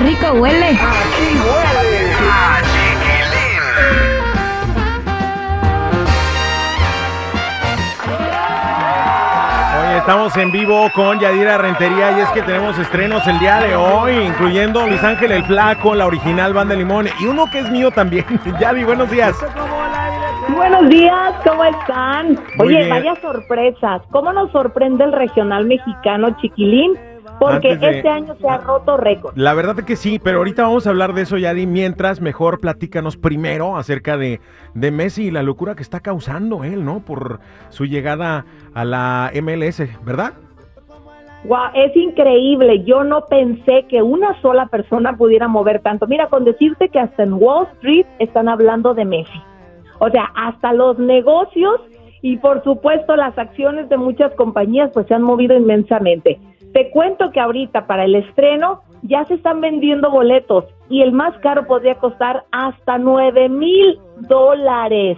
rico huele. Aquí huele a Oye, estamos en vivo con Yadira Rentería y es que tenemos estrenos el día de hoy, incluyendo Luis Ángel el Flaco, la original Banda Limón y uno que es mío también. Yadi, buenos días. Buenos días, ¿cómo están? Muy Oye, bien. vaya sorpresas. ¿Cómo nos sorprende el regional mexicano chiquilín? Porque de- este año se ha roto récord. La verdad es que sí, pero ahorita vamos a hablar de eso, Yadi. Mientras, mejor platícanos primero acerca de, de Messi y la locura que está causando él, ¿no? Por su llegada a la MLS, ¿verdad? Guau, es increíble. Yo no pensé que una sola persona pudiera mover tanto. Mira, con decirte que hasta en Wall Street están hablando de Messi. O sea, hasta los negocios y por supuesto las acciones de muchas compañías pues se han movido inmensamente. Te cuento que ahorita para el estreno ya se están vendiendo boletos y el más caro podría costar hasta 9 mil dólares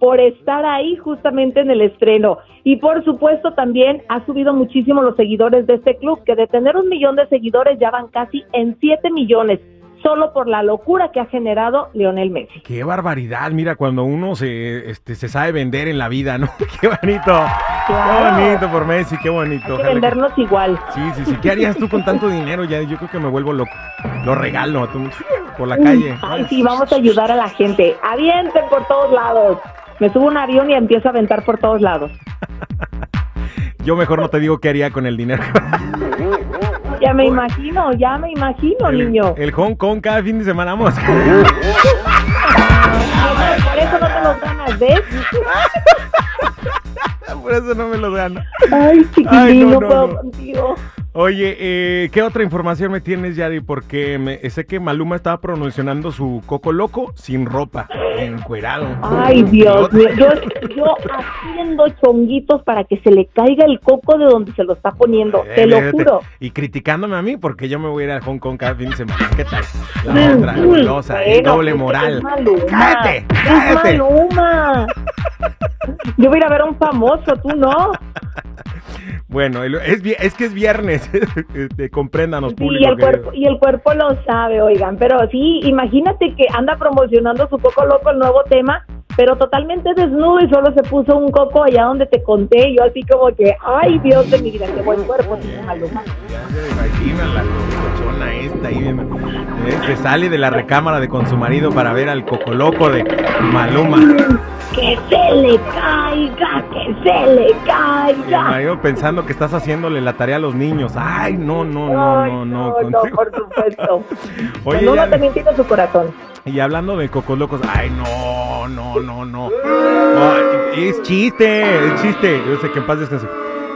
por estar ahí justamente en el estreno. Y por supuesto también ha subido muchísimo los seguidores de este club, que de tener un millón de seguidores ya van casi en 7 millones, solo por la locura que ha generado Lionel Messi. Qué barbaridad, mira, cuando uno se, este, se sabe vender en la vida, ¿no? Qué bonito. Qué bonito por Messi, qué bonito. Hay que Ojalá que- vendernos igual. Sí, sí, sí. ¿Qué harías tú con tanto dinero? Ya, yo creo que me vuelvo loco. Lo regalo a tu- por la calle. Ay, sí, vamos a ayudar a la gente. Avienten por todos lados. Me subo a un avión y empiezo a aventar por todos lados. Yo mejor no te digo qué haría con el dinero. Ya me imagino, ya me imagino, el, niño. el Hong Kong cada fin de semana vamos. Por eso no te los ganas, ¿ves? Por eso no me lo gano. Ay, chiquitín, Ay, no, no, no, puedo no. contigo. Oye, eh, ¿qué otra información me tienes, Yadi? Porque me, sé que Maluma estaba promocionando su coco loco sin ropa, encuerado. Ay, Dios mío. Yo, yo haciendo chonguitos para que se le caiga el coco de donde se lo está poniendo. Eh, Te lo juro. Y criticándome a mí porque yo me voy a ir a Hong Kong cada fin de semana. ¿Qué tal? La Mm, otra, mm, golosa, el bueno, doble moral. Es Maluma. ¡Cállate! Es ¡Cállate! Maluma. Yo voy a ir a ver a un famoso, tú no. Bueno, es, es que es viernes. Este, compréndanos, Sí, público. y el, cuerpo, y el cuerpo lo sabe, oigan. Pero sí, imagínate que anda promocionando su coco loco, el nuevo tema, pero totalmente desnudo y solo se puso un coco allá donde te conté. Yo así como que, ay, Dios de mi vida, qué buen cuerpo tiene Maluma. Ya se imagina la cochona esta ahí. eh, se sale de la recámara de con su marido para ver al cocoloco de Maluma. Que se le caiga, que se le caiga. marido pensando que estás haciéndole la tarea a los niños. Ay, no, no, no, Ay, no, no. no, contigo. por supuesto. Oye, Maluma ya- también tiene su corazón. Y hablando de cocolocos, ay, no, no, no, no. Es chiste, es chiste. Yo sé que en paz descanse.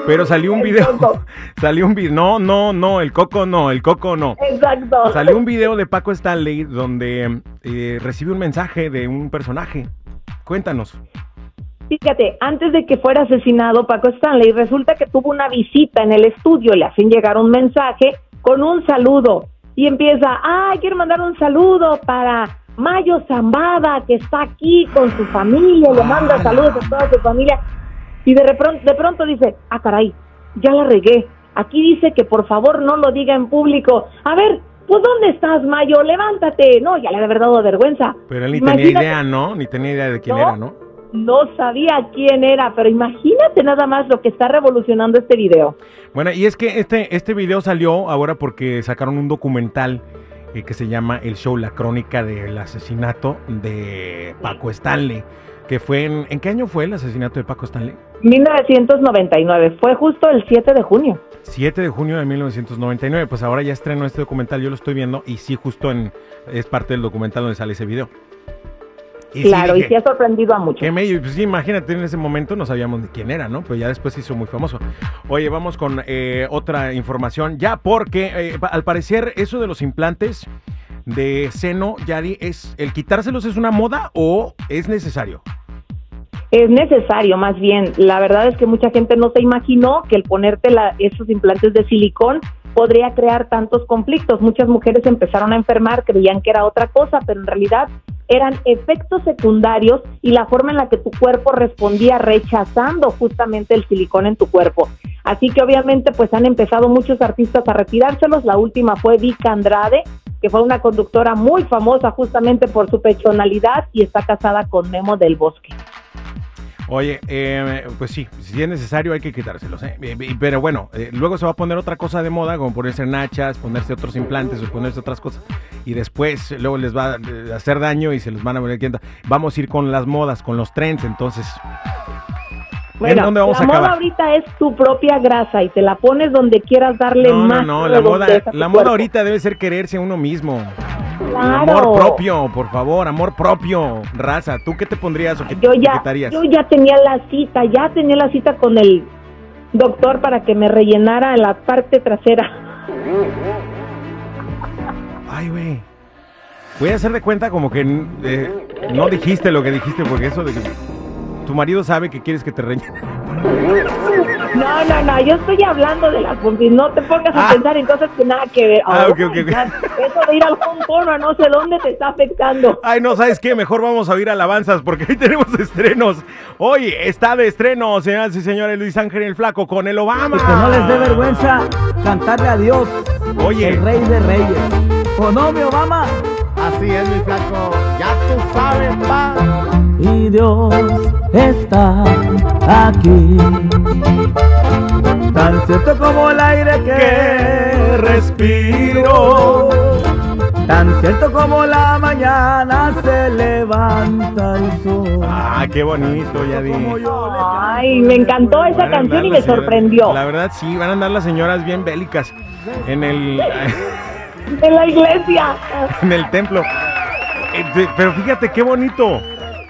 Pero salió un video. Salió un video. No, no, no, el coco no, el coco no. Exacto. Salió un video de Paco Stanley donde eh, recibe un mensaje de un personaje. Cuéntanos. Fíjate, antes de que fuera asesinado Paco Stanley, resulta que tuvo una visita en el estudio, le hacen llegar un mensaje con un saludo y empieza, ay, quiero mandar un saludo para Mayo Zambada, que está aquí con su familia, le manda saludos a toda su familia y de, de pronto dice, ah, caray, ya la regué, aquí dice que por favor no lo diga en público, a ver, pues ¿dónde estás, Mayo? Levántate, no, ya le haber dado vergüenza. Pero él ni tenía idea, ¿no? Ni tenía idea de quién No. era, ¿no? no sabía quién era, pero imagínate nada más lo que está revolucionando este video. Bueno, y es que este, este video salió ahora porque sacaron un documental eh, que se llama El Show, la crónica del asesinato de Paco Stanley. Que fue en. ¿En qué año fue el asesinato de Paco Stanley? 1999, fue justo el 7 de junio. 7 de junio de 1999. Pues ahora ya estrenó este documental, yo lo estoy viendo y sí, justo en es parte del documental donde sale ese video. Y sí claro, y sí ha sorprendido a muchos. Medio, pues sí, imagínate, en ese momento no sabíamos ni quién era, ¿no? Pero ya después se hizo muy famoso. Oye, vamos con eh, otra información, ya porque eh, al parecer eso de los implantes de seno, Yadi, es el quitárselos es una moda o es necesario. Es necesario, más bien. La verdad es que mucha gente no se imaginó que el ponerte la- esos implantes de silicón podría crear tantos conflictos. Muchas mujeres empezaron a enfermar, creían que era otra cosa, pero en realidad eran efectos secundarios y la forma en la que tu cuerpo respondía rechazando justamente el silicón en tu cuerpo. Así que obviamente pues han empezado muchos artistas a retirárselos. La última fue Vika Andrade, que fue una conductora muy famosa justamente por su pechonalidad y está casada con Memo del Bosque. Oye, eh, pues sí, si es necesario hay que quitárselos, ¿eh? Eh, eh, Pero bueno, eh, luego se va a poner otra cosa de moda, como ponerse nachas, ponerse otros implantes o ponerse otras cosas. Y después, luego les va a hacer daño y se los van a poner quienta. Vamos a ir con las modas, con los trends, entonces. Bueno, dónde vamos la a moda ahorita es tu propia grasa y te la pones donde quieras darle No, no, más. no, la moda, la moda ahorita debe ser quererse a uno mismo. Claro. Amor propio, por favor, amor propio, raza. ¿Tú qué te pondrías o qué Yo te ya, quitarías? yo ya tenía la cita, ya tenía la cita con el doctor para que me rellenara la parte trasera. Ay, güey. Voy a hacer de cuenta como que eh, no dijiste lo que dijiste, porque eso de que tu marido sabe que quieres que te rellene. No, no, no, yo estoy hablando de las pompis, no te pongas a Ah. pensar en cosas que nada que ver. Ah, Oh, ok, ok, ok. ya, Eso de ir al a no sé dónde te está afectando. Ay, no, ¿sabes qué? Mejor vamos a oír alabanzas porque hoy tenemos estrenos. Hoy está de estreno, señoras y señores, Luis Ángel el Flaco con el Obama. Y que no les dé vergüenza cantarle a Dios, Oye. el rey de reyes. ¿O no, mi Obama? Así es, mi flaco. Ya tú sabes, pa. Y Dios está aquí. Tan cierto como el aire que Que respiro. Tan cierto como la mañana se levanta el sol. Ah, qué bonito, ya di. Como yo le Ay, me encantó esa canción y me sorprendió. La verdad, sí, van a andar las señoras bien bélicas en el, En la iglesia. en el templo. Eh, Pero fíjate qué bonito.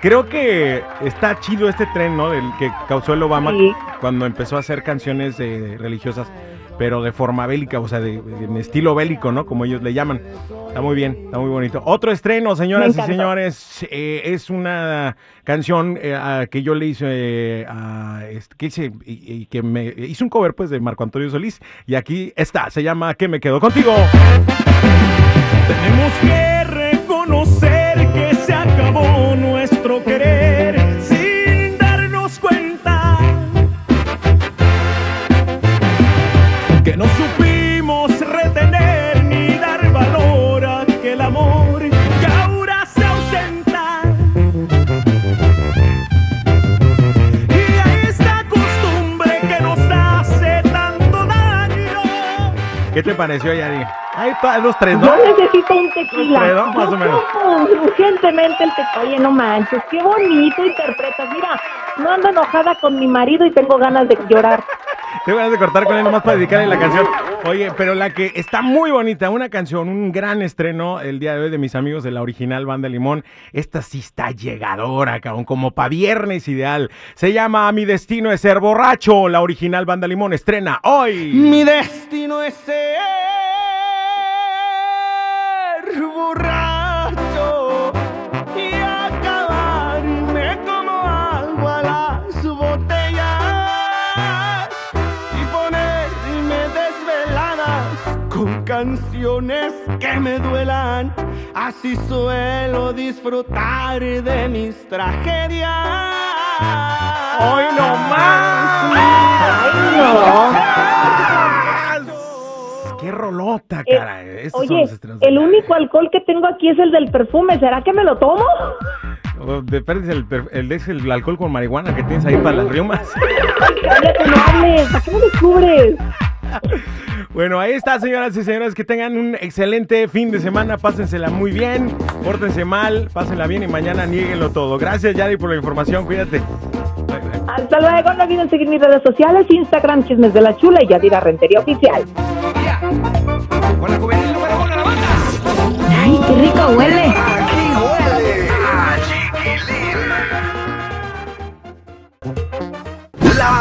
Creo que está chido este tren, ¿no? Del que causó el Obama Sí. cuando empezó a hacer canciones eh, religiosas, pero de forma bélica, o sea, de, de- en estilo bélico, ¿no? Como ellos le llaman. Está muy bien, está muy bonito. Otro estreno, señoras y señores, eh, es una canción eh, a- que yo le hice eh, a, que hice y, y que me hice un cover pues de Marco Antonio Solís y aquí está, se llama ¿Qué me quedo contigo? Tenemos que ¿Qué te pareció, Yari? Hay dos, tres, ¿no? Yo necesito un tequila. Tres, ¿no? Más Yo o menos. urgentemente el tequila. Oye, no manches, qué bonito interpretas. Mira, no ando enojada con mi marido y tengo ganas de llorar. Tengo ganas de cortar con él nomás para dedicarle la canción. Oye, pero la que está muy bonita, una canción, un gran estreno el día de hoy de mis amigos de la original Banda Limón. Esta sí está llegadora, cabrón, como pa' viernes ideal. Se llama Mi Destino es Ser Borracho. La original Banda Limón estrena hoy. Mi destino es ser borracho canciones que me duelan. Así suelo disfrutar de mis tragedias. ¡Hoy no más! Ay, no. ¡Qué rolota, Eh, cara! Estos son Oye, los estrenos de el único alcohol que tengo aquí es el del perfume. ¿Será que me lo tomo? Depende el, el, es el alcohol con marihuana que tienes ahí para las riumas. Cállate, no hables. ¿Para qué me descubres? Bueno, ahí está, señoras y señores. Que tengan un excelente fin de semana. Pásensela muy bien. Pórtense mal. Pásenla bien y mañana nieguenlo todo. Gracias, Yari, por la información. Cuídate. Bye, bye. Hasta luego. No olviden seguir mis redes sociales: Instagram, Chismes de la Chula y Yadira Rentería Oficial. Con la juvenil número uno de la banda. ¡Ay, qué rico huele!